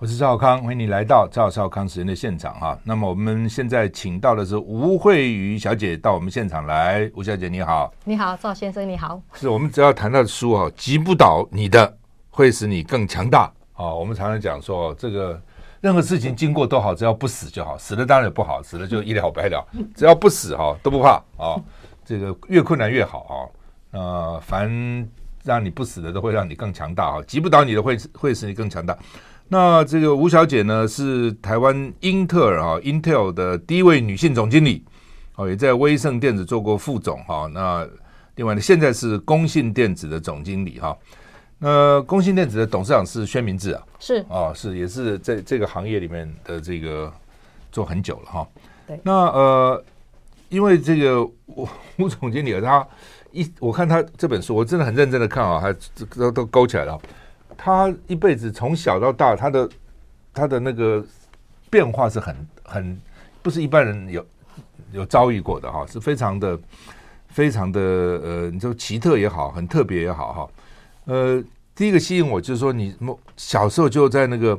我是赵少康，欢迎你来到赵少康时间的现场哈。那么我们现在请到的是吴慧瑜小姐到我们现场来。吴小姐你好，你好，赵先生你好。是我们只要谈到的书啊，击不倒你的，会使你更强大啊。我们常常讲说，这个任何事情经过都好，只要不死就好，死了当然也不好，死了就一了百了。只要不死哈，都不怕啊。这个越困难越好啊。呃，凡让你不死的，都会让你更强大啊。击不倒你的会，会会使你更强大。那这个吴小姐呢，是台湾英特尔啊，Intel 的第一位女性总经理，哦，也在威盛电子做过副总哈。那另外呢，现在是工信电子的总经理哈。那工信电子的董事长是宣明智啊，是啊，是也是在这个行业里面的这个做很久了哈。对，那呃，因为这个吴吴总经理他一我看他这本书，我真的很认真的看啊，还都都勾起来了。他一辈子从小到大，他的他的那个变化是很很不是一般人有有遭遇过的哈，是非常的非常的呃，你说奇特也好，很特别也好哈。呃，第一个吸引我就是说，你小时候就在那个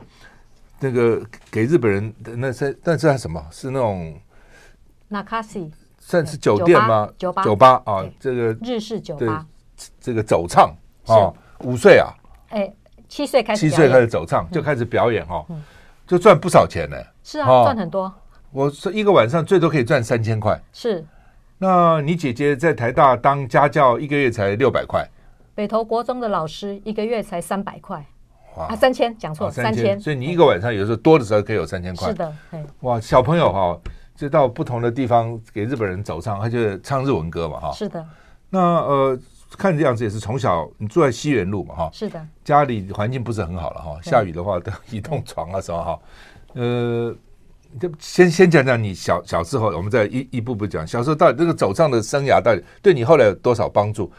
那个给日本人的那是那是什么？是那种那卡西算是酒店吗？酒吧酒吧啊，这个日式酒吧，这个走唱啊，五岁啊，哎。七岁开始，七岁开始走唱，就开始表演哦，就赚不少钱呢。是啊，赚很多。我说一个晚上最多可以赚三千块。是。那你姐姐在台大当家教，一个月才六百块。北投国中的老师一个月才三百块。哇，三千，讲错，三千。所以你一个晚上有时候多的时候可以有三千块。是的，哇，小朋友哈，就到不同的地方给日本人走唱，他就唱日文歌嘛哈。是的。那呃。看这样子也是从小你住在西园路嘛哈，是的，家里环境不是很好了哈，下雨的话 都移动床啊什么哈，呃，就先先讲讲你小小时候，我们再一一步步讲，小时候到底这个走上的生涯到底对你后来有多少帮助？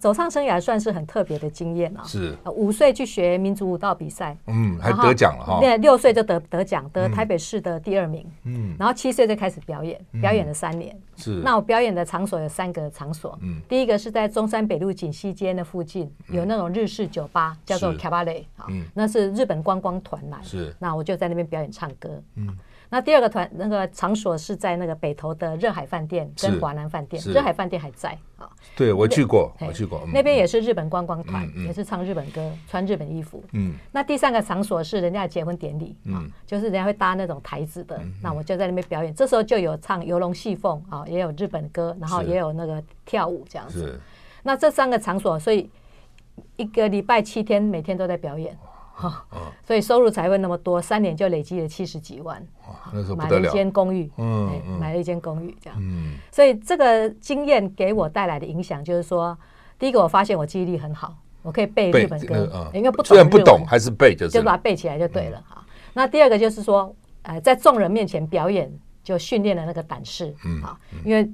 走唱生涯算是很特别的经验啊！是五岁去学民族舞蹈比赛，嗯，还得奖了哈。对，六岁就得得奖，得台北市的第二名。嗯，然后七岁就开始表演，表演了三年。是，那我表演的场所有三个场所。嗯，第一个是在中山北路锦西街的附近，有那种日式酒吧，叫做 Cabaret 啊，那是日本观光团来。是，那我就在那边表演唱歌。嗯。那第二个团那个场所是在那个北投的热海饭店跟华南饭店，热海饭店还在啊。对，我去过，我去过。那边也是日本观光团，也是唱日本歌，穿日本衣服。嗯。那第三个场所是人家的结婚典礼啊，就是人家会搭那种台子的，那我就在那边表演。这时候就有唱游龙戏凤啊，也有日本歌，然后也有那个跳舞这样子。那这三个场所，所以一个礼拜七天，每天都在表演。哈，所以收入才会那么多，三年就累积了七十几万。那时候买了一间公寓，嗯，买了一间公寓这样。嗯，所以这个经验给我带来的影响就是说，第一个我发现我记忆力很好，我可以背日本歌，因为不懂，虽然不懂还是背，就是就把它背起来就对了哈。那第二个就是说，呃，在众人面前表演就训练了那个胆识，嗯，因为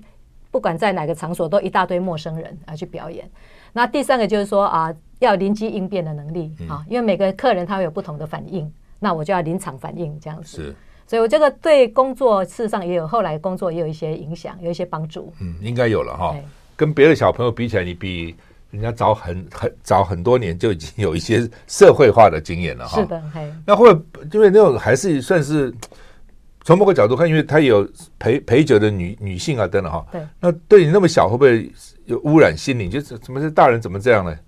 不管在哪个场所都一大堆陌生人啊去表演。那第三个就是说啊。要临机应变的能力啊，因为每个客人他会有不同的反应，那我就要临场反应这样子。是，所以我这个对工作事实上也有后来工作也有一些影响，有一些帮助。嗯，应该有了哈。跟别的小朋友比起来，你比人家早很很早很多年就已经有一些社会化的经验了哈。是的，那会因为那种还是算是从某个角度看，因为他有陪陪酒的女女性啊等等哈。对。那对你那么小，会不会有污染心灵？就是怎么是大人怎么这样呢？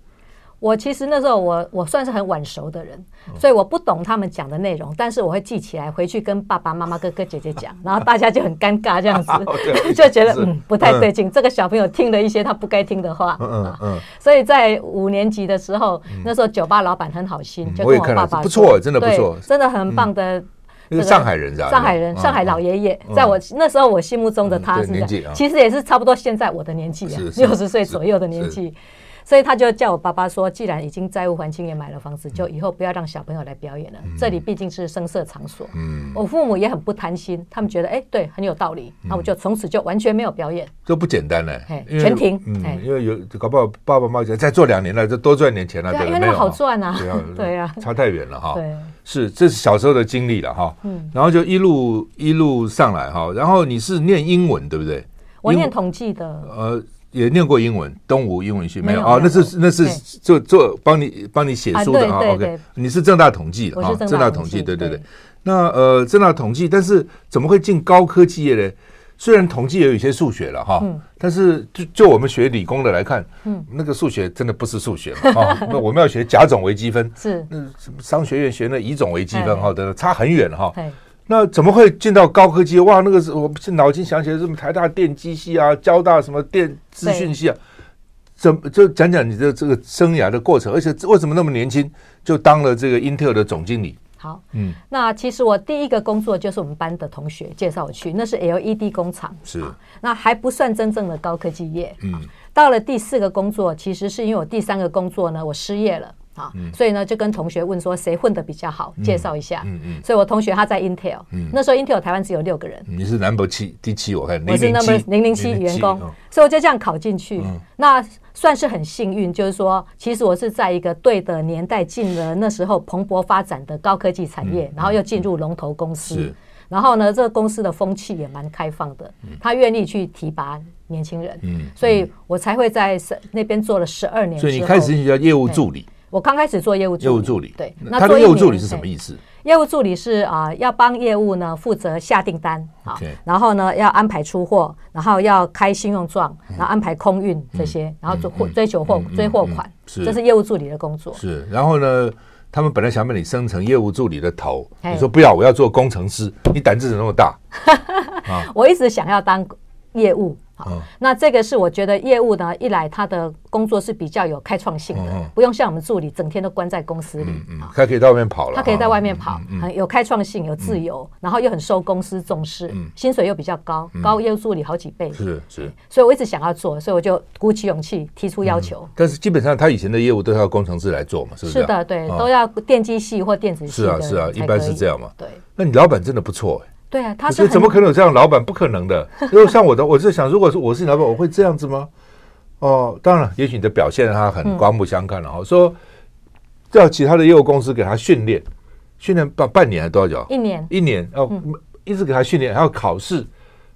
我其实那时候我我算是很晚熟的人，所以我不懂他们讲的内容，但是我会记起来，回去跟爸爸妈妈、哥哥姐姐讲，然后大家就很尴尬这样子，就觉得嗯不太对劲，这个小朋友听了一些他不该听的话，嗯嗯，所以在五年级的时候，那时候酒吧老板很好心，就跟我爸爸不错，真的不错，真的很棒的，那个上海人？上海人，上海老爷爷，在我那时候我心目中的他是这样，其实也是差不多现在我的年纪，六十岁左右的年纪。所以他就叫我爸爸说，既然已经债务还清，也买了房子，就以后不要让小朋友来表演了。这里毕竟是声色场所。嗯，我父母也很不贪心，他们觉得哎，对，很有道理。那我就从此就完全没有表演，这不简单嘞，全停。嗯，因为有搞不好爸爸妈妈再做两年了，就多赚点钱了。对，因为那个好赚啊。对啊，差太远了哈。对，是这是小时候的经历了哈。嗯，然后就一路一路上来哈，然后你是念英文对不对？我念统计的。呃。也念过英文，东吴英文系没有啊？那是那是做做帮你帮你写书的啊。OK，你是正大统计的啊？正大统计，对对对。那呃，正大统计，但是怎么会进高科技业呢？虽然统计也有一些数学了哈，嗯、但是就就我们学理工的来看，嗯，那个数学真的不是数学嘛啊！那我们要学甲种微积分，是那商学院学那乙种微积分哈的，差很远哈。那怎么会进到高科技？哇，那个是我脑筋想起来，什么台大电机系啊，交大什么电资讯系啊，怎么就讲讲你的这个生涯的过程？而且为什么那么年轻就当了这个 Intel 的总经理？好，嗯，那其实我第一个工作就是我们班的同学介绍我去，那是 LED 工厂，是，那还不算真正的高科技业，嗯，到了第四个工作，其实是因为我第三个工作呢，我失业了。啊，所以呢，就跟同学问说谁混的比较好，介绍一下。嗯嗯。所以我同学他在 Intel，那时候 Intel 台湾只有六个人。你是 Number 七，第七，我看。我是 Number 零零七员工，所以我就这样考进去。那算是很幸运，就是说，其实我是在一个对的年代进了那时候蓬勃发展的高科技产业，然后又进入龙头公司。然后呢，这个公司的风气也蛮开放的，他愿意去提拔年轻人。嗯。所以我才会在那边做了十二年。所以你开始就叫业务助理。我刚开始做业务助理，业务助理。对，那他的业务助理是什么意思？业务助理是啊，要帮业务呢负责下订单啊，然后呢要安排出货，然后要开信用状，然后安排空运这些，然后追追求货追货款，这是业务助理的工作。是，然后呢，他们本来想把你升成业务助理的头，你说不要，我要做工程师，你胆子怎么那么大？我一直想要当业务。哦、那这个是我觉得业务呢，一来他的工作是比较有开创性的，不用像我们助理整天都关在公司里，嗯嗯、他可以在外面跑了，他可以在外面跑，有开创性，有自由，嗯、然后又很受公司重视，嗯、薪水又比较高，嗯、高业务助理好几倍，是是，所以我一直想要做，所以我就鼓起勇气提出要求。嗯、但是基本上他以前的业务都要工程师来做嘛，是不是？是的，对，哦、都要电机系或电子系，是啊是啊，一般是这样嘛。对，那你老板真的不错哎。对啊，他是怎么可能有这样的老板？不可能的。因为像我的，我是想，如果是我是你老板，我会这样子吗？哦，当然，也许你的表现让他很刮目相看了。哈，说叫其他的业务公司给他训练，训练半半年还多久？一年，一年哦，一直给他训练，还要考试，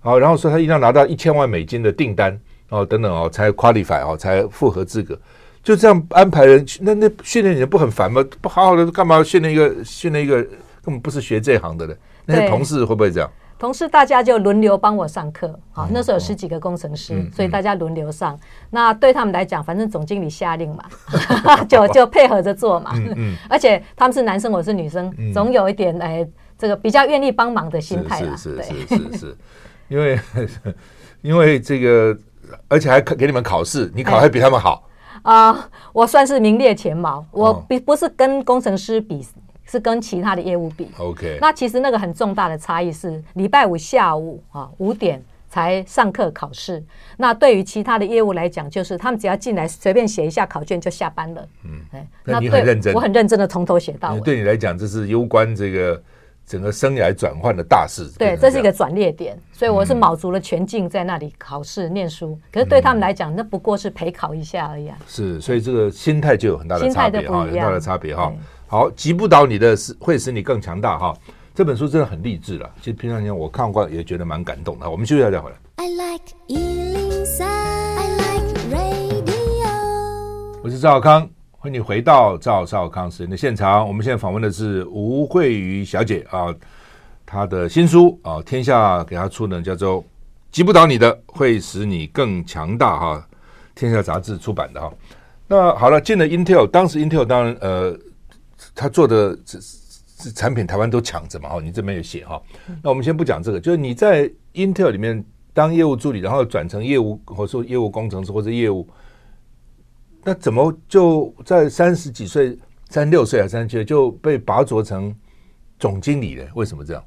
好，然后说他一定要拿到一千万美金的订单哦，等等哦，才 qualify 哦，才符合资格。就这样安排人，那那训练人不很烦吗？不好好的干嘛训练一个训练一个根本不是学这行的人。那些同事会不会这样？同事大家就轮流帮我上课，好，那时候有十几个工程师，所以大家轮流上。那对他们来讲，反正总经理下令嘛，就就配合着做嘛。而且他们是男生，我是女生，总有一点哎，这个比较愿意帮忙的心态啦。是是是是是，因为 因为这个，而且还给你们考试，你考还比他们好啊！我算是名列前茅，我比不是跟工程师比。是跟其他的业务比，OK。那其实那个很重大的差异是，礼拜五下午啊五点才上课考试。那对于其他的业务来讲，就是他们只要进来随便写一下考卷就下班了。嗯，哎，那你很认真，我很认真的从头写到尾。对你来讲，这是攸关这个整个生涯转换的大事。对，这是一个转捩点，所以我是卯足了全劲在那里考试念书。可是对他们来讲，那不过是陪考一下而已啊。是，所以这个心态就有很大的差别哈，很大的差别哈。好，击不倒你的是会使你更强大哈。这本书真的很励志了。其实平常间我看过也觉得蛮感动的。我们休息一下再回来。I like 103, I like radio。我是赵少康，欢迎你回到赵少康时间的现场。我们现在访问的是吴慧瑜小姐啊，她的新书啊，天下给她出的叫做《击不倒你的会使你更强大》哈，天下杂志出版的哈。那好了，进了 Intel，当时 Intel 当然呃。他做的这这产品，台湾都抢着嘛？哈，你这边有写哈。那我们先不讲这个，就是你在 Intel 里面当业务助理，然后转成业务，或者说业务工程师或者业务，那怎么就在三十几岁、三十六岁还是三十七岁就被拔擢成总经理了？为什么这样？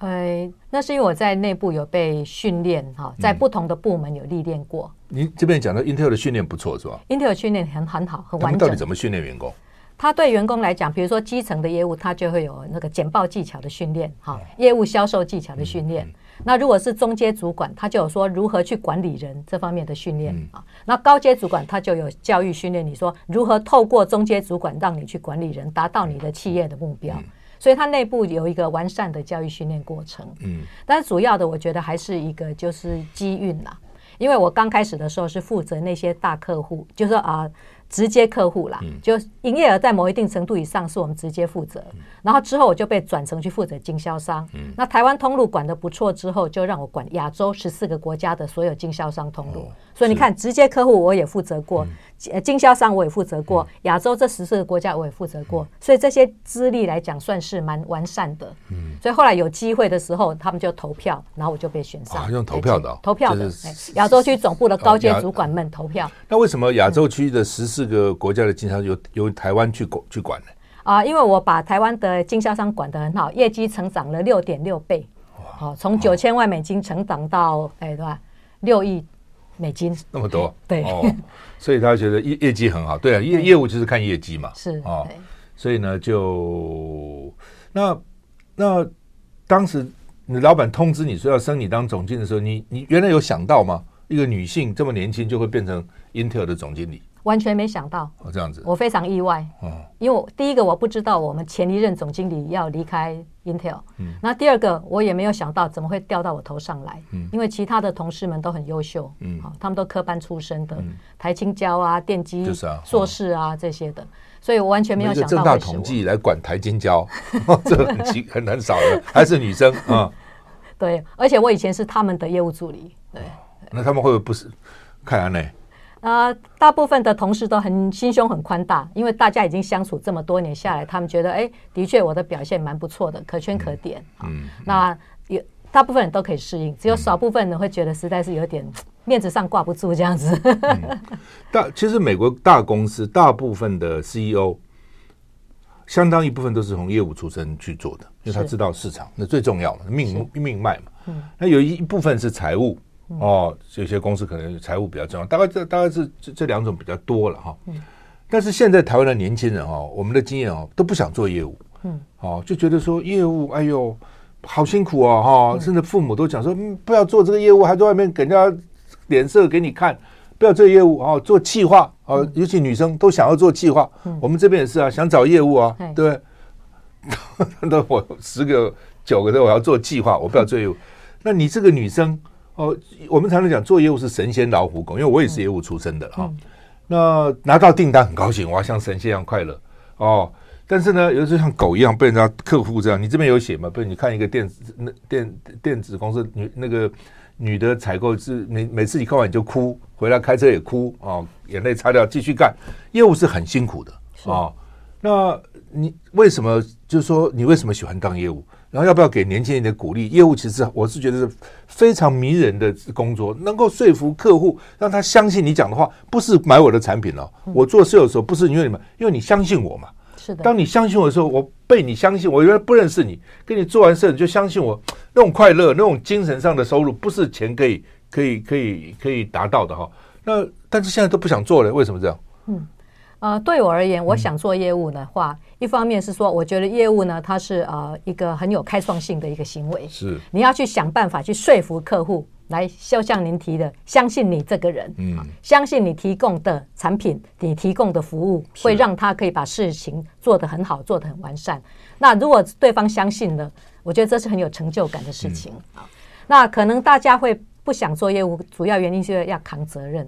呃，那是因为我在内部有被训练哈，在不同的部门有历练过。嗯、你这边讲到 Intel 的训练不错是吧？Intel 训练很很好，很完整。到底怎么训练员工？他对员工来讲，比如说基层的业务，他就会有那个简报技巧的训练，哈，业务销售技巧的训练。那如果是中阶主管，他就有说如何去管理人这方面的训练啊。那高阶主管他就有教育训练，你说如何透过中阶主管让你去管理人，达到你的企业的目标。所以他内部有一个完善的教育训练过程。嗯，但是主要的我觉得还是一个就是机运啦。因为我刚开始的时候是负责那些大客户，就是说啊。直接客户啦，就营业额在某一定程度以上，是我们直接负责。然后之后我就被转成去负责经销商。那台湾通路管得不错之后，就让我管亚洲十四个国家的所有经销商通路。所以你看，直接客户我也负责过，经销商我也负责过，亚洲这十四个国家我也负责过。所以这些资历来讲，算是蛮完善的。嗯所以后来有机会的时候，他们就投票，然后我就被选上。用投票的，投票的，亚洲区总部的高阶主管们投票。那为什么亚洲区的十四？个国家的经销商由由台湾去管去管呢？啊，因为我把台湾的经销商管得很好，业绩成长了六点六倍，好，从九千万美金成长到哎，对吧？六亿美金，那么多，对，哦，所以他觉得业业绩很好，对啊，业业务就是看业绩嘛，是哦，所以呢，就那那当时你老板通知你说要升你当总经理的时候，你你原来有想到吗？一个女性这么年轻就会变成英特尔的总经理？完全没想到哦，这样子，我非常意外。哦，因为我第一个我不知道我们前一任总经理要离开 Intel。嗯，那第二个我也没有想到怎么会掉到我头上来。嗯，因为其他的同事们都很优秀。嗯，好，他们都科班出身的，台青交啊、电机硕士啊这些的，所以我完全没有想到。正大统计来管台金交，这个很奇 很很少的，还是女生啊？对，而且我以前是他们的业务助理。对，那他们会不会不是？看来呢？呃，大部分的同事都很心胸很宽大，因为大家已经相处这么多年下来，他们觉得，哎，的确我的表现蛮不错的，可圈可点。嗯，嗯那有大部分人都可以适应，只有少部分人会觉得实在是有点面子上挂不住这样子。嗯、大其实美国大公司大部分的 CEO，相当一部分都是从业务出身去做的，因为他知道市场，那最重要嘛命命脉嘛。嗯，那有一部分是财务。哦，有些公司可能财务比较重要，大概这大概是这这两种比较多了哈。嗯。但是现在台湾的年轻人哦，我们的经验哦，都不想做业务。嗯。哦，就觉得说业务，哎呦，好辛苦哦哈！甚至父母都讲说，嗯，不要做这个业务，还在外面给人家脸色给你看，不要做业务哦，做企划哦，尤其女生都想要做企划。嗯。我们这边也是啊，想找业务啊，对。那我十个九个都我要做计划，我不要做业务。那你这个女生？哦，我们常常讲做业务是神仙老虎狗，因为我也是业务出身的哈。那拿到订单很高兴，我要像神仙一样快乐哦。但是呢，有时候像狗一样被人家客户这样，你这边有写吗？不是，你看一个电子那电电子公司女那个女的采购是每每次你看完你就哭，回来开车也哭哦，眼泪擦掉继续干。业务是很辛苦的哦。那你为什么就是说你为什么喜欢当业务？然后要不要给年轻人的鼓励？业务其实我是觉得是非常迷人的工作，能够说服客户，让他相信你讲的话，不是买我的产品哦。我做事的时候不是因为你们，因为你相信我嘛。是的。当你相信我的时候，我被你相信，我原来不认识你，跟你做完事你就相信我，那种快乐，那种精神上的收入，不是钱可以可以可以可以达到的哈。那但是现在都不想做了，为什么这样？嗯。呃，对我而言，我想做业务的话，嗯、一方面是说，我觉得业务呢，它是呃一个很有开创性的一个行为。是，你要去想办法去说服客户，来就像您提的，相信你这个人，嗯，相信你提供的产品，你提供的服务，会让他可以把事情做得很好，做得很完善。那如果对方相信了，我觉得这是很有成就感的事情。嗯、那可能大家会不想做业务，主要原因是要扛责任。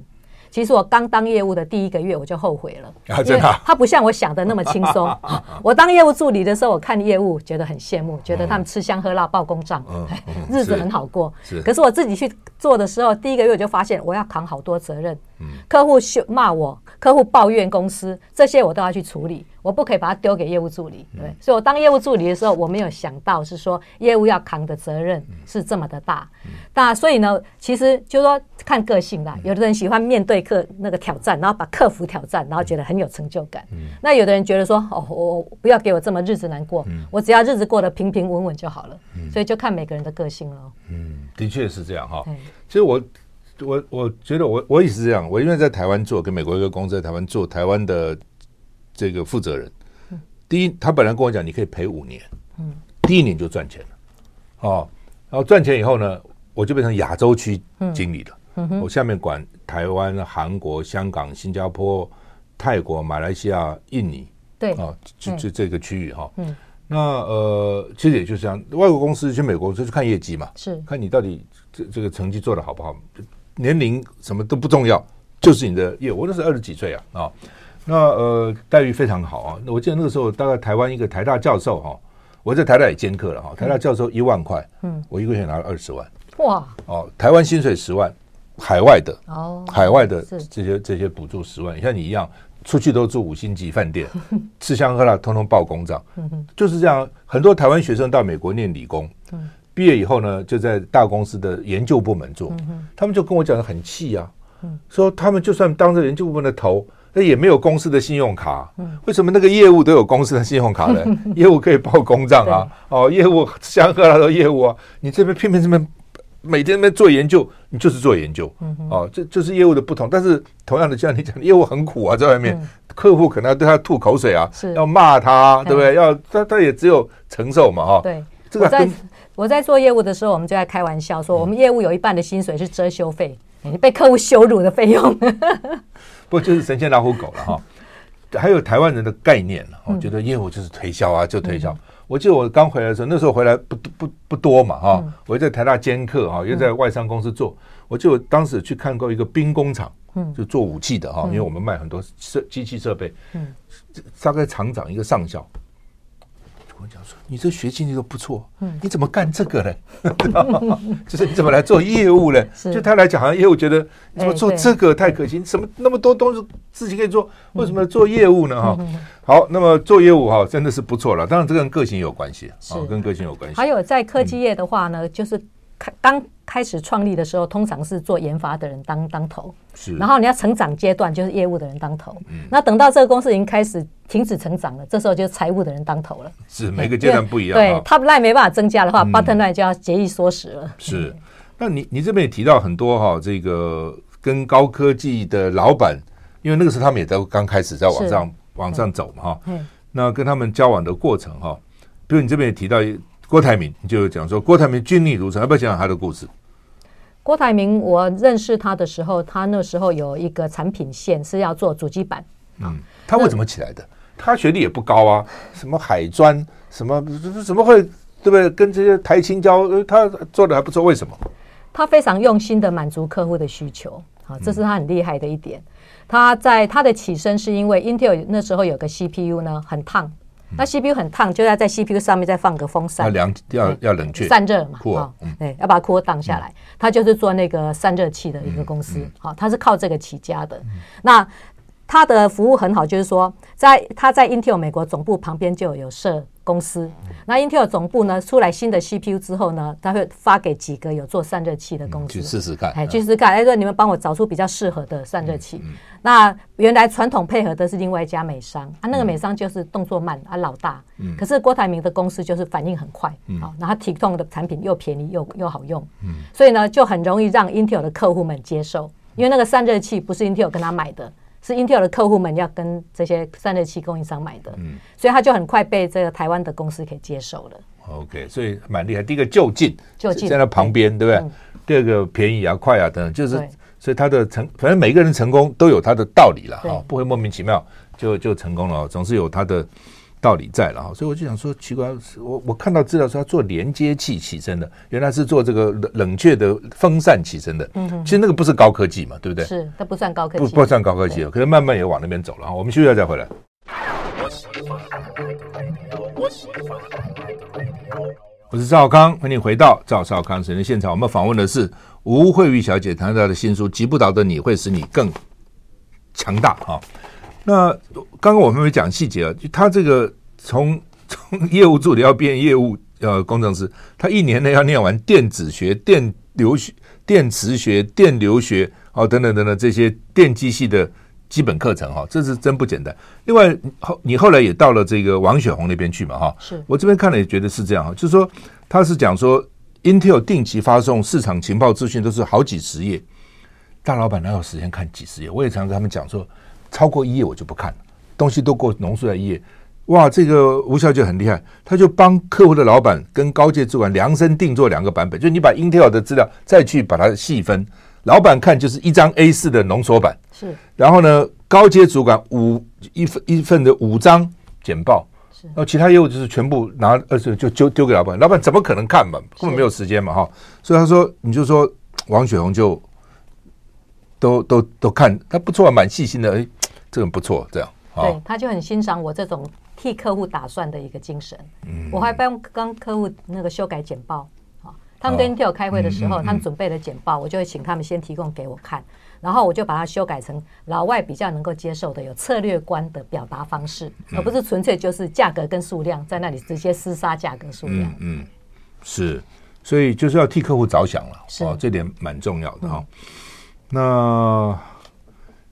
其实我刚当业务的第一个月，我就后悔了，因为他不像我想的那么轻松。我当业务助理的时候，我看业务觉得很羡慕，觉得他们吃香喝辣报公账，日子很好过。可是我自己去做的时候，第一个月我就发现我要扛好多责任。客户羞骂我，客户抱怨公司，这些我都要去处理。我不可以把它丢给业务助理，对，所以我当业务助理的时候，我没有想到是说业务要扛的责任是这么的大。那所以呢，其实就是说看个性啦。有的人喜欢面对客那个挑战，然后把克服挑战，然后觉得很有成就感。那有的人觉得说，哦，我不要给我这么日子难过，我只要日子过得平平稳稳就好了。所以就看每个人的个性了。嗯，的确是这样哈。其实我我我觉得我我也是这样。我因为在台湾做，跟美国一个公司在台湾做台湾的。这个负责人，第一，他本来跟我讲，你可以赔五年，嗯，第一年就赚钱了，哦，然后赚钱以后呢，我就变成亚洲区经理了，我下面管台湾、韩国、香港、新加坡、泰国、马来西亚、印尼，对，啊、哦，就就这个区域哈，哦、嗯，那呃，其实也就是这样，外国公司去美国就是看业绩嘛，是。看你到底这这个成绩做的好不好，年龄什么都不重要，就是你的业务。我那时候二十几岁啊啊，那呃待遇非常好啊。我记得那个时候大概台湾一个台大教授哈，我在台大也兼课了哈，台大教授一万块，嗯，我一个月拿了二十万，哇哦，台湾薪水十万，海外的哦，海外的这些这些补助十万，像你一样。出去都住五星级饭店，吃香喝辣，通通报公账，就是这样。很多台湾学生到美国念理工，毕业以后呢，就在大公司的研究部门做。他们就跟我讲的很气啊，说他们就算当着研究部门的头，那也没有公司的信用卡。为什么那个业务都有公司的信用卡呢？业务可以报公账啊，哦，业务吃香喝辣的业务啊，你这边偏偏这边。每天在那边做研究，你就是做研究，嗯、哦，这就是业务的不同。但是同样的，像你讲，业务很苦啊，在外面，嗯、客户可能要对他吐口水啊，是要骂他，对不对？要他他也只有承受嘛，哈、哦。对，这个我在我在做业务的时候，我们就在开玩笑说，我们业务有一半的薪水是遮羞费，被客户羞辱的费用。不就是神仙老虎狗了哈、哦？还有台湾人的概念了，我、哦、觉得业务就是推销啊，就推销。嗯我记得我刚回来的时候，那时候回来不不不多嘛哈，嗯、我在台大兼课哈，又在外商公司做。嗯、我记得我当时去看过一个兵工厂，嗯，就做武器的哈，嗯、因为我们卖很多设机器设备，嗯，大概厂长一个上校。我讲说，你这学经历都不错，嗯，你怎么干这个呢？就是你怎么来做业务呢？就他来讲，好像业务觉得你怎么做这个太可惜，什么那么多东西自己可以做，为什么要做业务呢？哈，好，那么做业务哈，真的是不错了。当然，这跟个性有关系，啊，跟个性有关系。还有在科技业的话呢，就是。开刚开始创立的时候，通常是做研发的人当当头，是。然后你要成长阶段，就是业务的人当头。嗯。那等到这个公司已经开始停止成长了，这时候就是财务的人当头了。是每个阶段不一样。对，top line 没办法增加的话，bottom line 就要节衣缩食了。是。那你你这边也提到很多哈，这个跟高科技的老板，因为那个时候他们也在刚开始在往上往上走嘛哈。嗯。那跟他们交往的过程哈，比如你这边也提到。郭台铭就讲说，郭台铭军力如潮，要不要讲讲他的故事？郭台铭，我认识他的时候，他那时候有一个产品线是要做主机板。嗯，他为什么起来的？他学历也不高啊，什么海专，什么怎么会对不对？跟这些台青交，他做的还不错，为什么？他非常用心的满足客户的需求，啊，这是他很厉害的一点。嗯、他在他的起身是因为 Intel 那时候有个 CPU 呢，很烫。那 CPU 很烫，就要在 CPU 上面再放个风扇，要凉，要要冷却，散热嘛，啊，对，要把 cooler down 下来。它就是做那个散热器的一个公司，好，它是靠这个起家的。那他的服务很好，就是说，在他在 Intel 美国总部旁边就有设公司。那 Intel 总部呢，出来新的 CPU 之后呢，他会发给几个有做散热器的公司去试试看，哎，去试试看，哎，说你们帮我找出比较适合的散热器。那原来传统配合的是另外一家美商，啊，那个美商就是动作慢啊，老大。可是郭台铭的公司就是反应很快，好，然后提供的产品又便宜又又好用，所以呢就很容易让 Intel 的客户们接受，因为那个散热器不是 Intel 跟他买的。是 Intel 的客户们要跟这些散热器供应商买的，嗯，所以他就很快被这个台湾的公司给接受了。OK，所以蛮厉害。第一个就近，就近在那旁边，对不对？第二个便宜啊、快啊等等，就是所以他的成，反正每个人成功都有他的道理了哈，不会莫名其妙就就成功了，总是有他的。道理在了哈，所以我就想说，奇怪，我我看到资料说他做连接器起身的，原来是做这个冷冷却的风扇起身的。嗯，其实那个不是高科技嘛，对不对？是，它不算高科技，不不算高科技，可是慢慢也往那边走了。我们休息再回来。我是赵康，欢迎回到赵少康神的现场。我们访问的是吴慧玉小姐，谈到的新书《击不倒的你会使你更强大》哈。那刚刚我们没讲细节啊，就他这个从 从业务助理要变业务呃工程师，他一年内要念完电子学、电流学、电磁学、电流学哦等等等等这些电机系的基本课程哈，这是真不简单。另外后你后来也到了这个王雪红那边去嘛哈，是我这边看了也觉得是这样哈，就是说他是讲说 Intel 定期发送市场情报资讯都是好几十页，大老板哪有时间看几十页？我也常跟他们讲说。超过一页我就不看了，东西都给我浓缩在一页。哇，这个吴小姐很厉害，她就帮客户的老板跟高阶主管量身定做两个版本，就你把 Intel 的资料再去把它细分，老板看就是一张 A 四的浓缩版，是。然后呢，高阶主管五一份一份的五张简报，是。然后其他业务就是全部拿呃就就丢丢给老板，老板怎么可能看嘛？根本没有时间嘛哈。所以他说，你就说王雪红就。都都都看他不错，蛮细心的，哎，这个不错，这样。对，他就很欣赏我这种替客户打算的一个精神。嗯，我还帮帮客户那个修改简报。他们跟 Intel 开会的时候，他们准备了简报，我就会请他们先提供给我看，然后我就把它修改成老外比较能够接受的、有策略观的表达方式，而不是纯粹就是价格跟数量在那里直接厮杀价格数量。嗯，是，所以就是要替客户着想了，哦，这点蛮重要的哈。那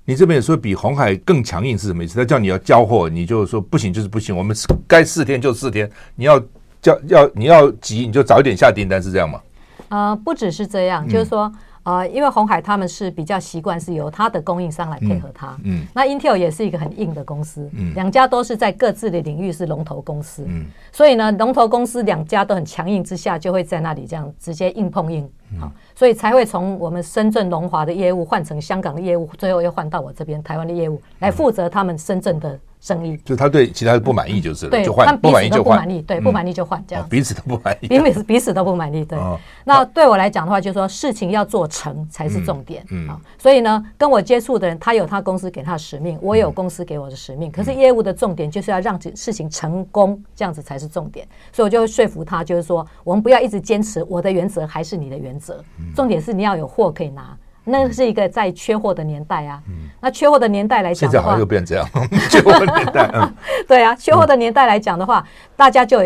你这边也说比红海更强硬是什么意思？他叫你要交货，你就说不行就是不行，我们该四天就四天，你要。叫要你要急，你就早一点下订单，是这样吗？呃，不只是这样，嗯、就是说，呃，因为红海他们是比较习惯是由他的供应商来配合他，嗯，嗯，那 Intel 也是一个很硬的公司，嗯，两家都是在各自的领域是龙头公司，嗯，所以呢，龙头公司两家都很强硬之下，就会在那里这样直接硬碰硬，好、嗯，所以才会从我们深圳龙华的业务换成香港的业务，最后又换到我这边台湾的业务来负责他们深圳的。生意。就他对其他的不满意就是了，对，就换，不满意就不满意，对，不满意就换，这样。彼此都不满意，彼此彼此都不满意，对。那对我来讲的话，就是说事情要做成才是重点，嗯，所以呢，跟我接触的人，他有他公司给他的使命，我有公司给我的使命，可是业务的重点就是要让事情成功，这样子才是重点，所以我就会说服他，就是说我们不要一直坚持我的原则还是你的原则，重点是你要有货可以拿。那是一个在缺货的年代啊，嗯、那缺货的年代来讲的话，现在好像又变这样，缺货的年代，嗯，对啊，缺货的年代来讲的话，嗯、大家就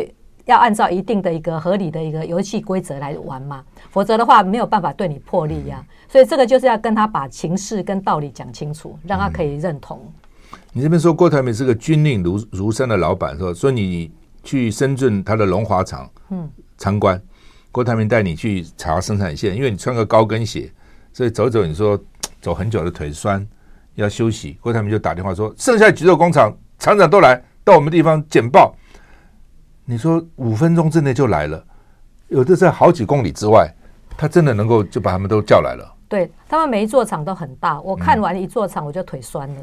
要按照一定的一个合理的一个游戏规则来玩嘛，否则的话没有办法对你破例呀、所以这个就是要跟他把情势跟道理讲清楚，让他可以认同。你这边说郭台铭是个军令如如山的老板，说说你去深圳他的龙华厂，嗯，参观，郭台铭带你去查生产线，因为你穿个高跟鞋。所以走走，你说走很久的腿酸，要休息。郭台铭就打电话说：“剩下几座工厂厂长都来到我们地方简报。”你说五分钟之内就来了，有的在好几公里之外，他真的能够就把他们都叫来了。对，他们每一座厂都很大，我看完一座厂我就腿酸了。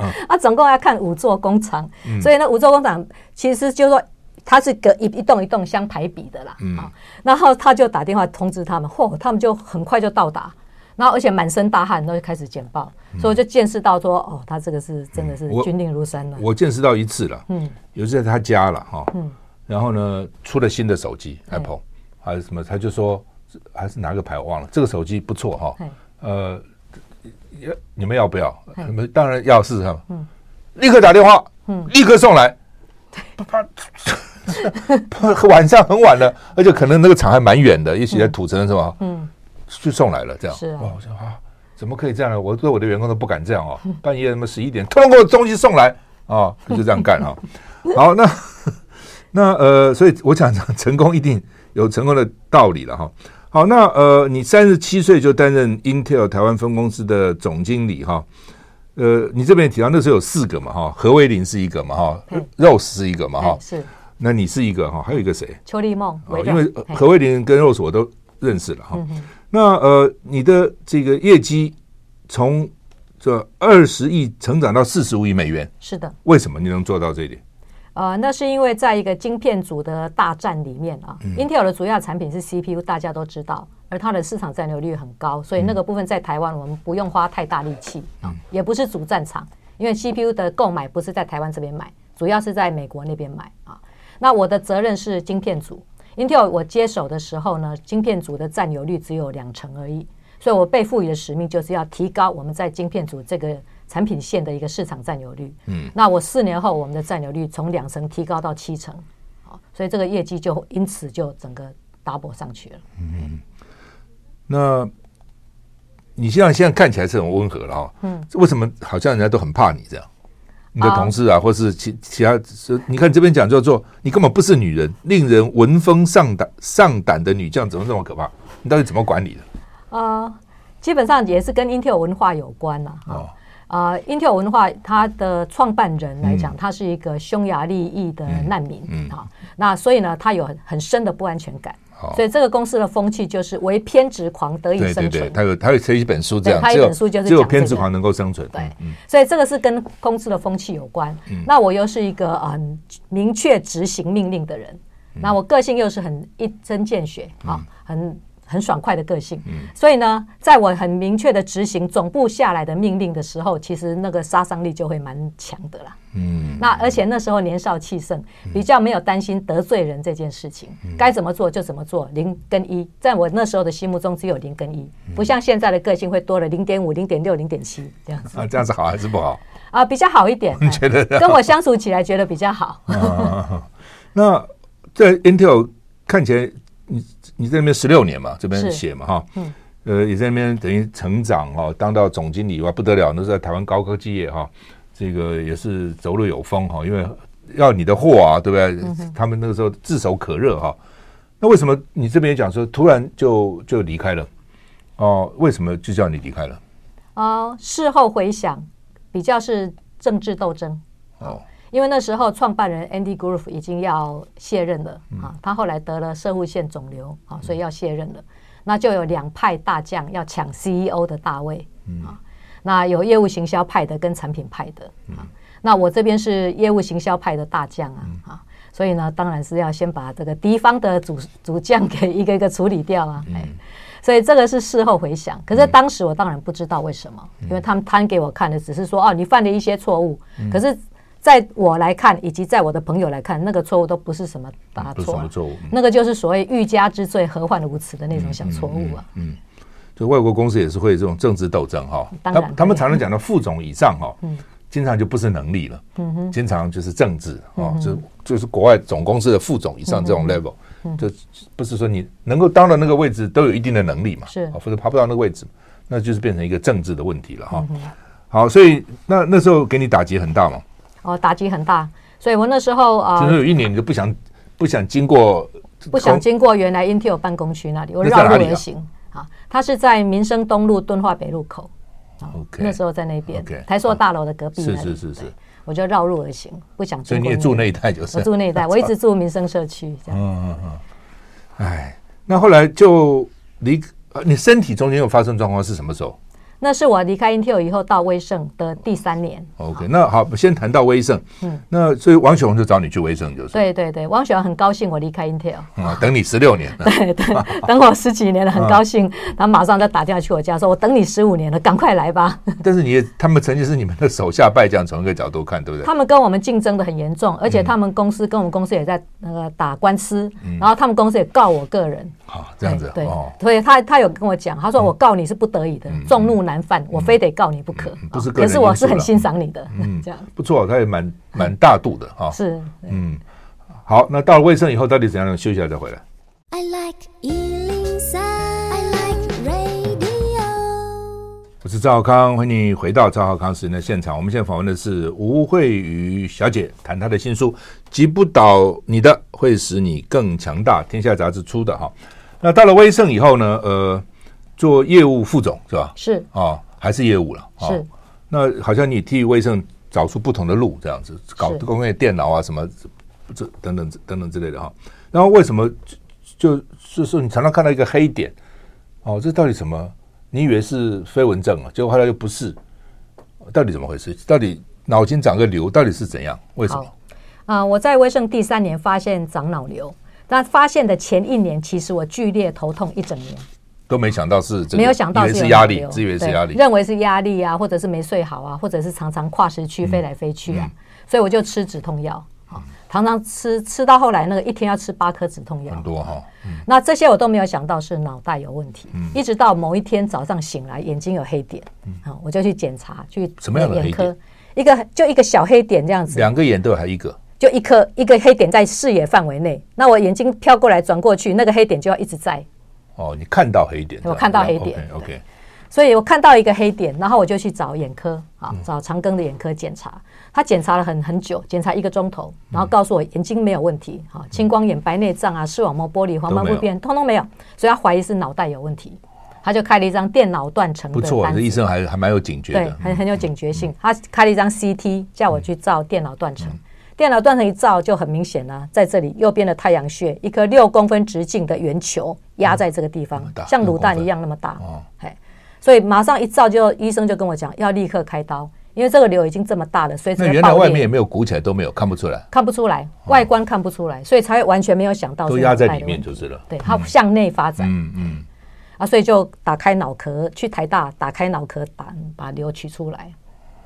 嗯、啊，总共要看五座工厂，嗯、所以呢，五座工厂其实就是说它是隔一一栋一栋相排比的啦。嗯。然后他就打电话通知他们，嚯，他们就很快就到达，然后而且满身大汗，然后就开始简报，嗯、所以我就见识到说，哦，他这个是真的是军令如山了。我见识到一次了，嗯，有一次在他家了哈，嗯，然后呢出了新的手机 Apple 还是什么，他就说还是哪个牌我忘了，这个手机不错哈，呃，要你们要不要？你们当然要试试看，嗯，立刻打电话，嗯，立刻送来，晚上很晚了，而且可能那个厂还蛮远的，也许在土城是吧？嗯，就送来了，这样。是啊。我说啊，怎么可以这样呢？我对我的员工都不敢这样哦。半夜他妈十一点，突然给我东西送来啊，就这样干啊。好，那那呃，所以我想讲，成功一定有成功的道理了哈。好，那呃，你三十七岁就担任 Intel 台湾分公司的总经理哈。呃，你这边提到那时候有四个嘛哈，何威林是一个嘛哈，Rose 是一个嘛哈。是。那你是一个哈，还有一个谁？邱丽梦，因为何慧玲跟 Rose 我都认识了哈。嗯、那呃，你的这个业绩从这二十亿成长到四十五亿美元，是的。为什么你能做到这一点？呃，那是因为在一个晶片组的大战里面啊、嗯、，Intel 的主要产品是 CPU，大家都知道，而它的市场占有率很高，所以那个部分在台湾我们不用花太大力气啊，嗯、也不是主战场，因为 CPU 的购买不是在台湾这边买，主要是在美国那边买啊。那我的责任是晶片组，Intel 我接手的时候呢，晶片组的占有率只有两成而已，所以我被赋予的使命就是要提高我们在晶片组这个产品线的一个市场占有率。嗯，那我四年后我们的占有率从两成提高到七成，好，所以这个业绩就因此就整个 double 上去了。嗯，那你现在现在看起来是很温和了哈，嗯，为什么好像人家都很怕你这样？你的同事啊，或是其其他，你看这边讲叫做你根本不是女人，令人闻风丧胆丧胆的女将，怎么这么可怕？你到底怎么管理的？呃，基本上也是跟 Intel 文化有关了啊。，Intel 文化它的创办人来讲，他是一个匈牙利裔的难民，嗯，好，那所以呢，他有很很深的不安全感。所以这个公司的风气就是唯偏执狂得以生存。对对对，他有他有写一本书这样，他有一本书就是只有偏执狂能够生存。对，所以这个是跟公司的风气有关。那我又是一个很明确执行命令的人，那我个性又是很一针见血啊，很很爽快的个性，所以呢，在我很明确的执行总部下来的命令的时候，其实那个杀伤力就会蛮强的啦。嗯，那而且那时候年少气盛，比较没有担心得罪人这件事情，该怎么做就怎么做，零跟一，在我那时候的心目中只有零跟一，不像现在的个性会多了零点五、零点六、零点七这样子。啊，这样子好还是不好？啊，比较好一点。你 觉得？跟我相处起来觉得比较好。那在 Intel 看起来。你你在那边十六年嘛，这边写嘛哈，嗯，呃，也在那边等于成长哈，当到总经理哇不得了，那是在台湾高科技业哈，这个也是走路有风哈，因为要你的货啊，对不对？嗯、他们那个时候炙手可热哈。那为什么你这边也讲说突然就就离开了？哦，为什么就叫你离开了？哦，事后回想，比较是政治斗争哦。因为那时候创办人 Andy Grove 已经要卸任了啊，他后来得了摄护腺肿瘤啊，所以要卸任了。那就有两派大将要抢 CEO 的大位啊。那有业务行销派的跟产品派的啊。那我这边是业务行销派的大将啊啊，所以呢，当然是要先把这个敌方的主主将给一个一个处理掉啊。哎，所以这个是事后回想，可是当时我当然不知道为什么，因为他们摊给我看的只是说哦，你犯了一些错误，可是。在我来看，以及在我的朋友来看，那个错误都不是什么大错，错误，那个就是所谓欲加之罪，何患无辞的那种小错误啊。嗯，就外国公司也是会有这种政治斗争哈。当然，他们常常讲到副总以上哈，经常就不是能力了，嗯哼，经常就是政治啊，就就是国外总公司的副总以上这种 level，就不是说你能够当到那个位置都有一定的能力嘛，是，否则爬不到那个位置，那就是变成一个政治的问题了哈。好，所以那那时候给你打击很大嘛。哦，打击很大，所以我那时候啊，就是有一年你就不想不想经过，不想经过原来 Intel 办公区那里，我绕路而行。啊，它是在民生东路敦化北路口。OK，那时候在那边台塑大楼的隔壁。是是是是，我就绕路而行，不想。所以你也住那一带就是？我住那一带，我一 直住民生社区。这样。嗯嗯嗯。哎，那后来就离，你身体中间有发生状况是什么时候？那是我离开 Intel 以后到威盛的第三年。OK，那好，先谈到威盛。嗯，那所以王雪红就找你去威盛，就是。对对对，王雪红很高兴我离开 Intel。啊，等你十六年。对对，等我十几年了，很高兴。他马上就打电话去我家，说我等你十五年了，赶快来吧。但是你也，他们曾经是你们的手下败将，从一个角度看，对不对？他们跟我们竞争的很严重，而且他们公司跟我们公司也在那个打官司，然后他们公司也告我个人。好，这样子。对，所以他他有跟我讲，他说我告你是不得已的，众怒难犯，我非得。告你不可，不是，可是我是很欣赏你的，嗯，这样不错，他也蛮蛮大度的哈，是，嗯，好，那到了威盛以后，到底怎样能休息一下再回来？I like 103, I like radio。我是赵少康，欢迎你回到赵浩康时间的现场。我们现在访问的是吴慧瑜小姐，谈她的新书《击不倒你的会使你更强大》，天下杂志出的哈。那到了威盛以后呢？呃，做业务副总是吧？是啊。还是业务了，是、哦。那好像你替威盛找出不同的路，这样子搞工业电脑啊，什么这等等等等之类的哈。然后为什么就就是说你常常看到一个黑点？哦，这到底什么？你以为是飞蚊症啊？结果后来又不是，到底怎么回事？到底脑筋长个瘤？到底是怎样？为什么？啊、呃，我在威盛第三年发现长脑瘤，但发现的前一年，其实我剧烈头痛一整年。都没想到是这个，没有想到是压力，自以为是压力，认为是压力啊，或者是没睡好啊，或者是常常跨时区飞来飞去啊，所以我就吃止痛药啊，常常吃，吃到后来那个一天要吃八颗止痛药，很多哈。那这些我都没有想到是脑袋有问题，一直到某一天早上醒来眼睛有黑点，好，我就去检查，去什么样的眼科？一个就一个小黑点这样子，两个眼都有还一个，就一颗一个黑点在视野范围内，那我眼睛飘过来转过去，那个黑点就要一直在。哦，你看到黑点，我看到黑点，OK，所以我看到一个黑点，然后我就去找眼科啊，找长庚的眼科检查。他检查了很很久，检查一个钟头，然后告诉我眼睛没有问题，哈，青光眼、白内障啊、视网膜剥离、黄斑部变，通通没有，所以他怀疑是脑袋有问题，他就开了一张电脑断层。不错，这医生还还蛮有警觉的，对，很很有警觉性。他开了一张 CT，叫我去照电脑断层。电脑断层一照就很明显了，啊，在这里右边的太阳穴，一颗六公分直径的圆球压在这个地方，嗯、像卤蛋一样那么大。哦，所以马上一照就医生就跟我讲要立刻开刀，因为这个瘤已经这么大了，所以原来外面也没有鼓起来都没有看不出来，看不出来，外观看不出来，所以才完全没有想到都压在里面就是了。对，它向内发展。嗯嗯。啊，所以就打开脑壳，去台大打开脑壳，把把瘤取出来，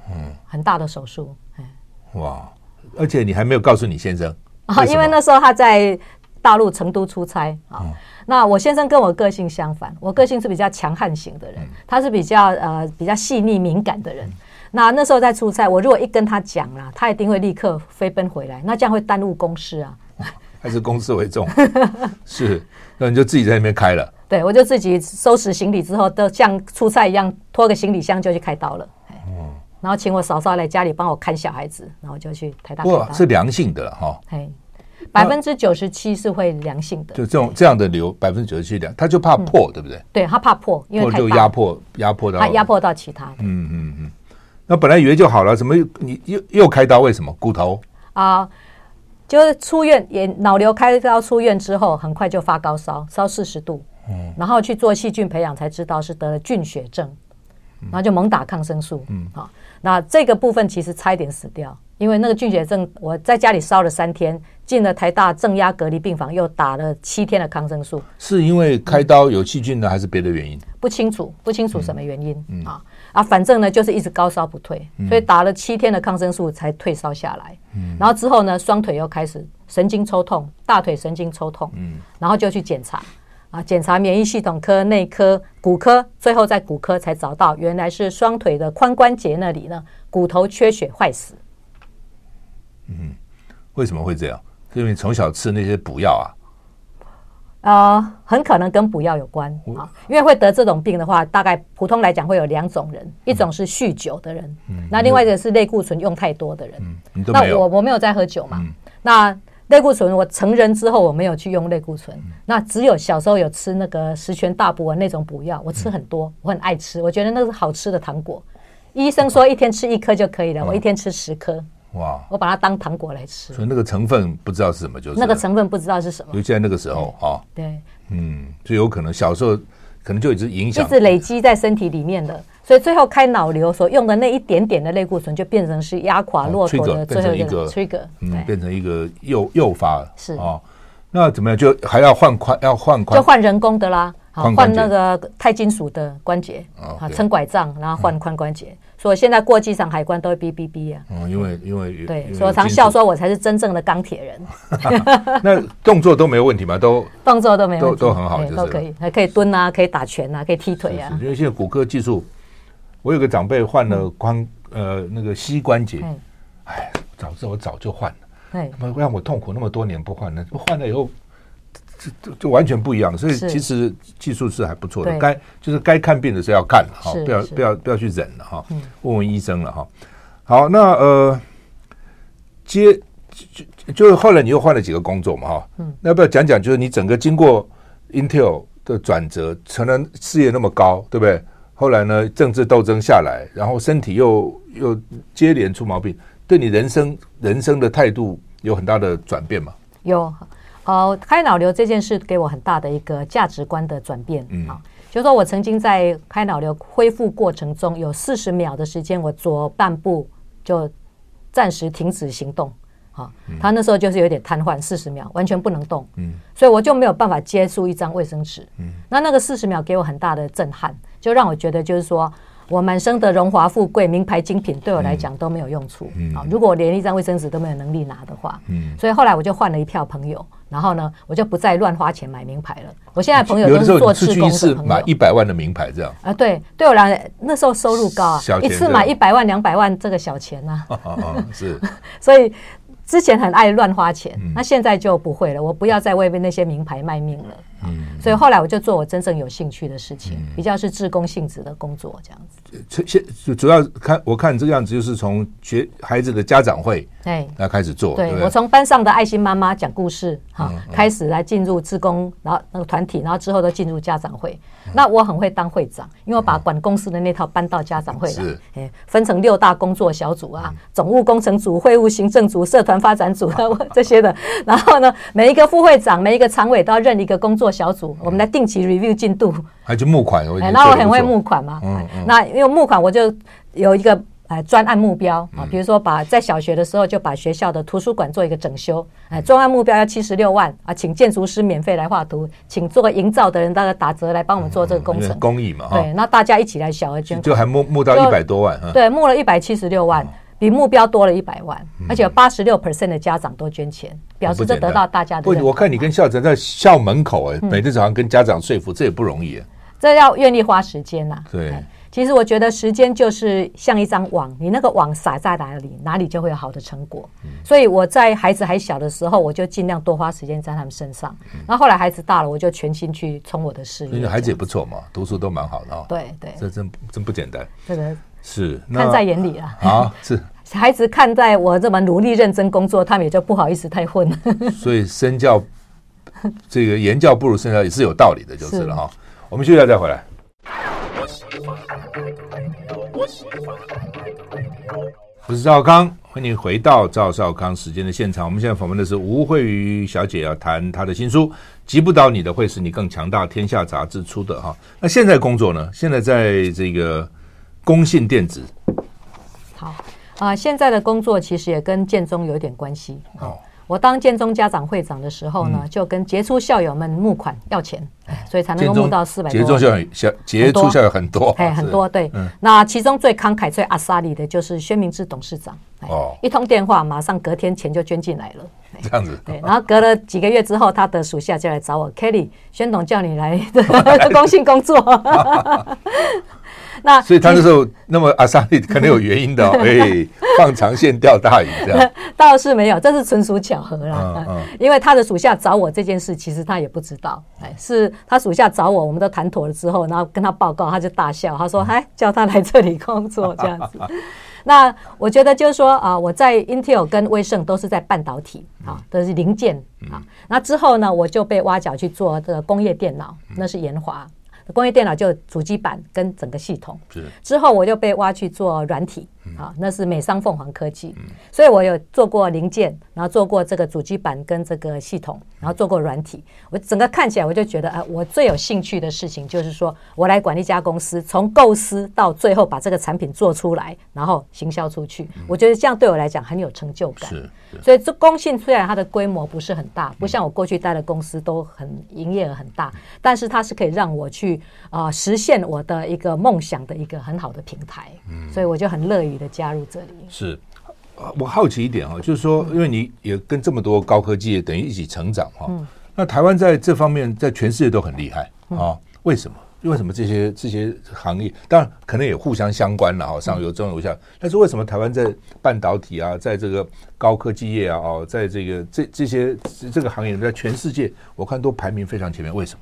嗯，很大的手术，哎，哇，而且你还没有告诉你先生啊，因为那时候他在大陆成都出差啊。嗯那我先生跟我个性相反，我个性是比较强悍型的人，他是比较呃比较细腻敏感的人。那那时候在出差，我如果一跟他讲了，他一定会立刻飞奔回来，那这样会耽误公事啊。还是公事为重，是，那你就自己在那边开了。对，我就自己收拾行李之后，都像出差一样，拖个行李箱就去开刀了。嗯，然后请我嫂嫂来家里帮我看小孩子，然后就去台大。哇，是良性的哈。百分之九十七是会良性的，就这种这样的瘤，百分之九十七良，他就怕破，对不对？对，他怕破，因为就压迫压迫到，他压迫到其他。嗯嗯嗯。那本来以为就好了，怎么你又又开刀？为什么？骨头啊，就是出院也脑瘤开刀出院之后，很快就发高烧，烧四十度。嗯。然后去做细菌培养，才知道是得了菌血症，然后就猛打抗生素。嗯。好，那这个部分其实差一点死掉。因为那个菌血症，我在家里烧了三天，进了台大正压隔离病房，又打了七天的抗生素。是因为开刀有细菌呢，还是别的原因？不清楚，不清楚什么原因、嗯、啊啊！反正呢，就是一直高烧不退，所以打了七天的抗生素才退烧下来。嗯，然后之后呢，双腿又开始神经抽痛，大腿神经抽痛。嗯，然后就去检查啊，检查免疫系统科、内科、骨科，最后在骨科才找到，原来是双腿的髋关节那里呢，骨头缺血坏死。嗯，为什么会这样？是因为从小吃那些补药啊？呃，很可能跟补药有关啊。因为会得这种病的话，大概普通来讲会有两种人，一种是酗酒的人，嗯、那另外一个是类固醇用太多的人。嗯、那我我没有在喝酒嘛？嗯、那类固醇我成人之后我没有去用类固醇，嗯、那只有小时候有吃那个十全大补丸那种补药，我吃很多，我很爱吃，我觉得那是好吃的糖果。医生说一天吃一颗就可以了，我一天吃十颗。哇！我把它当糖果来吃，所以那个成分不知道是什么，就是。那个成分不知道是什么。尤其在那个时候啊，对，嗯，就有可能小时候可能就一直影响，一直累积在身体里面的，所以最后开脑瘤所用的那一点点的类固醇，就变成是压垮骆驼的最后一个 trigger，嗯，变成一个诱诱发。是。啊，那怎么样？就还要换髋，要换髋，就换人工的啦，换那个钛金属的关节啊，撑拐杖，然后换髋关节。所以现在过机场海关都会哔哔哔啊！嗯，因为因为对，所以我常笑说，我才是真正的钢铁人。那动作都没有问题吗？都 动作都没有都都很好，都可以，还可以蹲啊，可以打拳啊，可以踢腿啊。因为现在骨科技术，我有个长辈换了髋呃那个膝关节，哎，早知道我早就换了，哎，让我痛苦那么多年不换呢？换了以后。就就完全不一样，所以其实技术是还不错的。该就是该看病的时候要看哈，不要不要不要去忍了哈，问问医生了哈。好，那呃，接就就是后来你又换了几个工作嘛哈，那要不要讲讲？就是你整个经过 Intel 的转折，成了事业那么高，对不对？后来呢，政治斗争下来，然后身体又又接连出毛病，对你人生人生的态度有很大的转变吗？有。哦，开脑瘤这件事给我很大的一个价值观的转变。嗯，啊，就是说我曾经在开脑瘤恢复过程中，有四十秒的时间，我左半部就暂时停止行动。啊，他那时候就是有点瘫痪，四十秒完全不能动。嗯，所以我就没有办法接触一张卫生纸。嗯，那那个四十秒给我很大的震撼，就让我觉得就是说。我满身的荣华富贵、名牌精品，对我来讲都没有用处。嗯，啊，如果我连一张卫生纸都没有能力拿的话，嗯，所以后来我就换了一票朋友，然后呢，我就不再乱花钱买名牌了。我现在朋友都是做志工的朋友，买一百万的名牌这样啊？对，对我来那时候收入高啊，一次买一百万、两百万，这个小钱啊，是，所以之前很爱乱花钱，那现在就不会了。我不要再为那些名牌卖命了。嗯，所以后来我就做我真正有兴趣的事情，嗯、比较是志工性质的工作，这样子。现主要看我看你这个样子，就是从学孩子的家长会对来开始做。对，我从班上的爱心妈妈讲故事哈、嗯、开始来进入志工，然后那个团体，然后之后都进入家长会。嗯、那我很会当会长，因为我把管公司的那套搬到家长会来，是分成六大工作小组啊，嗯、总务工程组、会务行政组、社团发展组、啊、这些的。然后呢，每一个副会长、每一个常委都要任一个工作。小组，我们来定期 review 进度，还去募款，那我很会募款嘛。嗯嗯。那因为募款，我就有一个呃专案目标啊，比如说把在小学的时候就把学校的图书馆做一个整修，哎，专案目标要七十六万啊，请建筑师免费来画图，请做个营造的人大概打折来帮我们做这个工程，公益嘛，对，那大家一起来小额捐，就还募募到一百多万，对，募了一百七十六万。比目标多了一百万，而且有八十六 percent 的家长都捐钱，表示这得到大家的。不，我看你跟校长在校门口哎，每天早上跟家长说服，这也不容易。这要愿意花时间呐。对，其实我觉得时间就是像一张网，你那个网撒在哪里，哪里就会有好的成果。所以我在孩子还小的时候，我就尽量多花时间在他们身上。然后后来孩子大了，我就全心去冲我的事业。因为孩子也不错嘛，读书都蛮好的。对对，这真真不简单。这个。是看在眼里啊！啊，是孩子看在我这么努力认真工作，他们也就不好意思太混了。所以身教这个言教不如身教也是有道理的，就是了哈。我们休息一下再回来。我是赵康，欢迎回到赵少康时间的现场。我们现在访问的是吴慧瑜小姐，要谈她的新书《击不倒你的会使你更强大》，天下杂志出的哈。那现在工作呢？现在在这个。工信电子，好啊、呃！现在的工作其实也跟建中有点关系。哦，我当建中家长会长的时候呢，嗯、就跟杰出校友们募款要钱，所以才能够募到四百。杰出校友小杰出校友很多，哎，很多对。嗯、那其中最慷慨、最阿萨里的就是薛明志董事长。哦，一通电话，马上隔天钱就捐进来了。这样子。对，然后隔了几个月之后，他的属下就来找我，Kelly，宣董叫你来 公信工作。那所以他那时候那么阿萨利可能有原因的，哦，哎，放长线钓大鱼这样，倒是没有，这是纯属巧合啦。嗯嗯，因为他的属下找我这件事，其实他也不知道，哎，是他属下找我，我们都谈妥了之后，然后跟他报告，他就大笑，他说：“哎，叫他来这里工作这样子。”那我觉得就是说啊，我在 Intel 跟威盛都是在半导体啊，都是零件啊。那之后呢，我就被挖角去做这个工业电脑，那是研华。工业电脑就主机板跟整个系统，是之后我就被挖去做软体。啊，那是美商凤凰科技，所以我有做过零件，然后做过这个主机板跟这个系统，然后做过软体。我整个看起来，我就觉得，啊，我最有兴趣的事情就是说，我来管一家公司，从构思到最后把这个产品做出来，然后行销出去。我觉得这样对我来讲很有成就感。是，所以这公信虽然它的规模不是很大，不像我过去待的公司都很营业额很大，但是它是可以让我去啊实现我的一个梦想的一个很好的平台。嗯，所以我就很乐于。的加入这里。是，我好奇一点哈，就是说，因为你也跟这么多高科技等于一起成长哈，那台湾在这方面在全世界都很厉害啊？为什么？为什么这些这些行业？当然可能也互相相关了哈，上游中游下，但是为什么台湾在半导体啊，在这个高科技业啊，哦，在这个这这些这个行业在全世界我看都排名非常前面，为什么？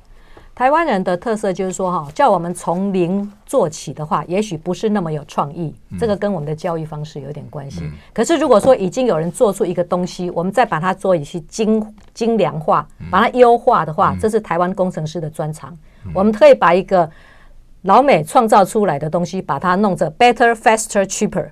台湾人的特色就是说，哈，叫我们从零做起的话，也许不是那么有创意。这个跟我们的教育方式有点关系。可是如果说已经有人做出一个东西，我们再把它做一些精精良化，把它优化的话，这是台湾工程师的专长。我们可以把一个老美创造出来的东西，把它弄成 better, faster, cheaper，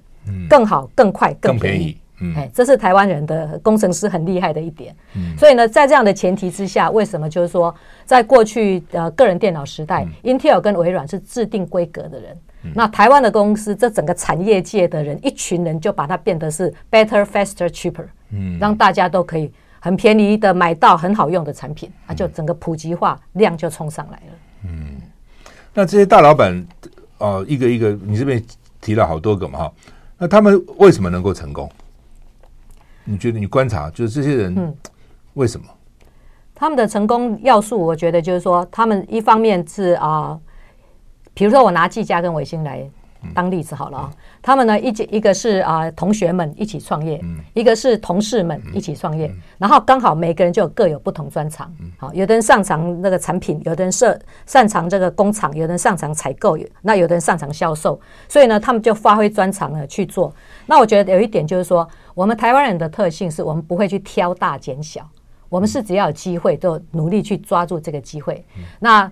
更好、更快、更便宜。嗯，哎，这是台湾人的工程师很厉害的一点。嗯，所以呢，在这样的前提之下，为什么就是说，在过去呃个人电脑时代，嗯，Intel 跟微软是制定规格的人，嗯，那台湾的公司，这整个产业界的人，一群人就把它变得是 better, faster, cheaper，嗯，让大家都可以很便宜的买到很好用的产品，啊，就整个普及化量就冲上来了。嗯，那这些大老板，哦，一个一个，你这边提了好多个嘛哈，那他们为什么能够成功？你觉得你观察就是这些人，为什么、嗯、他们的成功要素？我觉得就是说，他们一方面是啊、呃，比如说我拿技嘉跟伟星来当例子好了啊，嗯、他们呢一一个是啊、呃、同学们一起创业，嗯、一个是同事们一起创业，然后刚好每个人就各有不同专长，好，有的人擅长那个产品，有的人擅擅长这个工厂，有的人擅长采购，那有的人擅长销售，所以呢，他们就发挥专长呢去做。那我觉得有一点就是说。我们台湾人的特性是我们不会去挑大拣小，我们是只要有机会就努力去抓住这个机会。那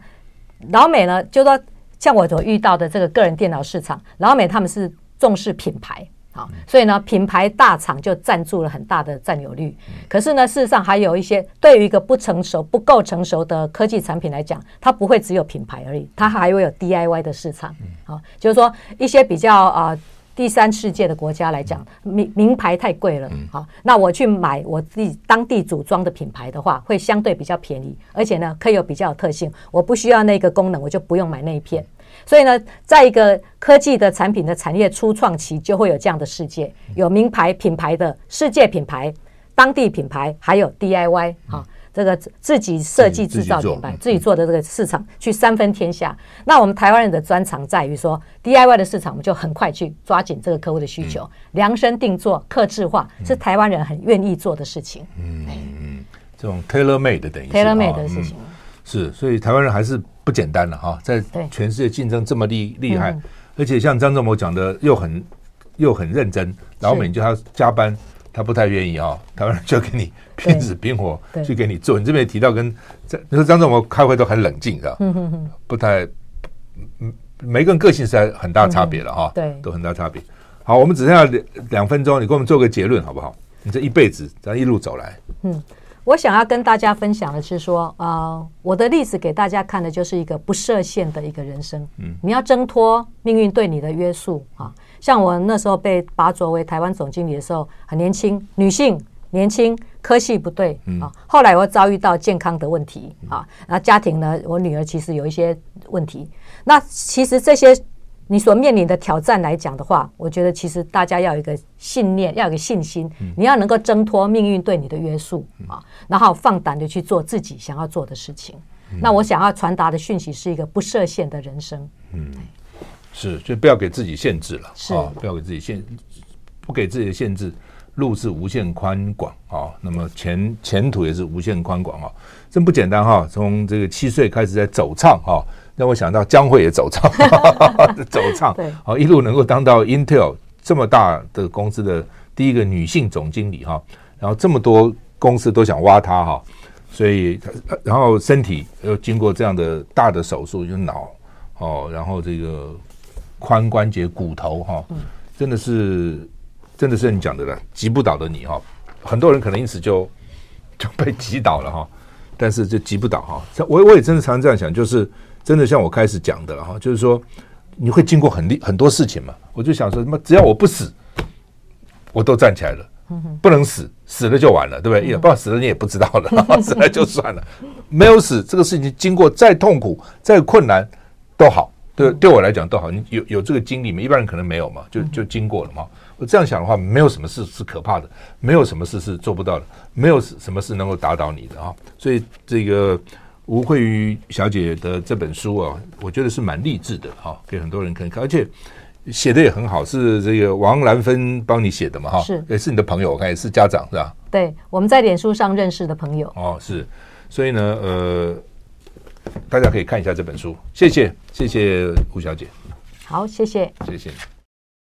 老美呢，就说像我所遇到的这个个人电脑市场，老美他们是重视品牌，好，所以呢，品牌大厂就占住了很大的占有率。可是呢，事实上还有一些对于一个不成熟、不够成熟的科技产品来讲，它不会只有品牌而已，它还会有 DIY 的市场。好，就是说一些比较啊。第三世界的国家来讲，名名牌太贵了，好，那我去买我自己当地组装的品牌的话，会相对比较便宜，而且呢，可以有比较有特性，我不需要那个功能，我就不用买那一片。所以呢，在一个科技的产品的产业初创期，就会有这样的世界，有名牌品牌的世界品牌、当地品牌，还有 DIY 哈。这个自己设计制造品牌，自己，做的这个市场去三分天下。那我们台湾人的专长在于说，DIY 的市场，我们就很快去抓紧这个客户的需求，嗯、量身定做、客制化，是台湾人很愿意做的事情。嗯嗯，这种 tailor made 的等于 tailor made 的事情、嗯、是，所以台湾人还是不简单的哈，在全世界竞争这么厉厉害，而且像张仲谋讲的又很又很认真，老美叫他加班。他不太愿意啊，台湾人就给你拼死拼活去给你做。你这边也提到跟张你说张总我开会都很冷静，是吧？不太，每个人个性是很大差别了哈。对，都很大差别。好，我们只剩下两两分钟，你给我们做个结论好不好？你这一辈子这样一路走来，嗯，我想要跟大家分享的是说，呃，我的例子给大家看的就是一个不设限的一个人生。嗯，你要挣脱命运对你的约束啊。像我那时候被拔擢为台湾总经理的时候，很年轻，女性，年轻，科系不对啊。后来我遭遇到健康的问题啊，那家庭呢，我女儿其实有一些问题。那其实这些你所面临的挑战来讲的话，我觉得其实大家要有一个信念，要有一个信心，你要能够挣脱命运对你的约束啊，然后放胆的去做自己想要做的事情。那我想要传达的讯息是一个不设限的人生。嗯。是，就不要给自己限制了啊！不要给自己限，不给自己的限制，路是无限宽广啊。那么前前途也是无限宽广啊，真不简单哈！从这个七岁开始在走唱哈，让我想到江蕙也走唱，走唱对，好一路能够当到 Intel 这么大的公司的第一个女性总经理哈，然后这么多公司都想挖她哈，所以然后身体又经过这样的大的手术，就脑哦，然后这个。髋关节、骨头，哈，真的是，真的是你讲的了，击不倒的你，哈，很多人可能因此就 就被击倒了，哈，但是就击不倒，哈。我我也真的常常这样想，就是真的像我开始讲的了，哈，就是说你会经过很厉很多事情嘛。我就想说，什么只要我不死，我都站起来了，不能死，死了就完了，对不对？也不知道死了你也不知道了，死了就算了，没有死，这个事情经过再痛苦、再困难都好。对，对我来讲都好。你有有这个经历嘛？一般人可能没有嘛，就就经过了嘛。我这样想的话，没有什么事是可怕的，没有什么事是做不到的，没有什么事能够打倒你的啊。所以这个吴惠瑜小姐的这本书啊，我觉得是蛮励志的哈，给很多人看看，而且写的也很好，是这个王兰芬帮你写的嘛哈？是，也是你的朋友，我看也是家长是吧？对，我们在脸书上认识的朋友。哦，是，所以呢，呃。大家可以看一下这本书，谢谢，谢谢吴小姐。好，谢谢，谢谢。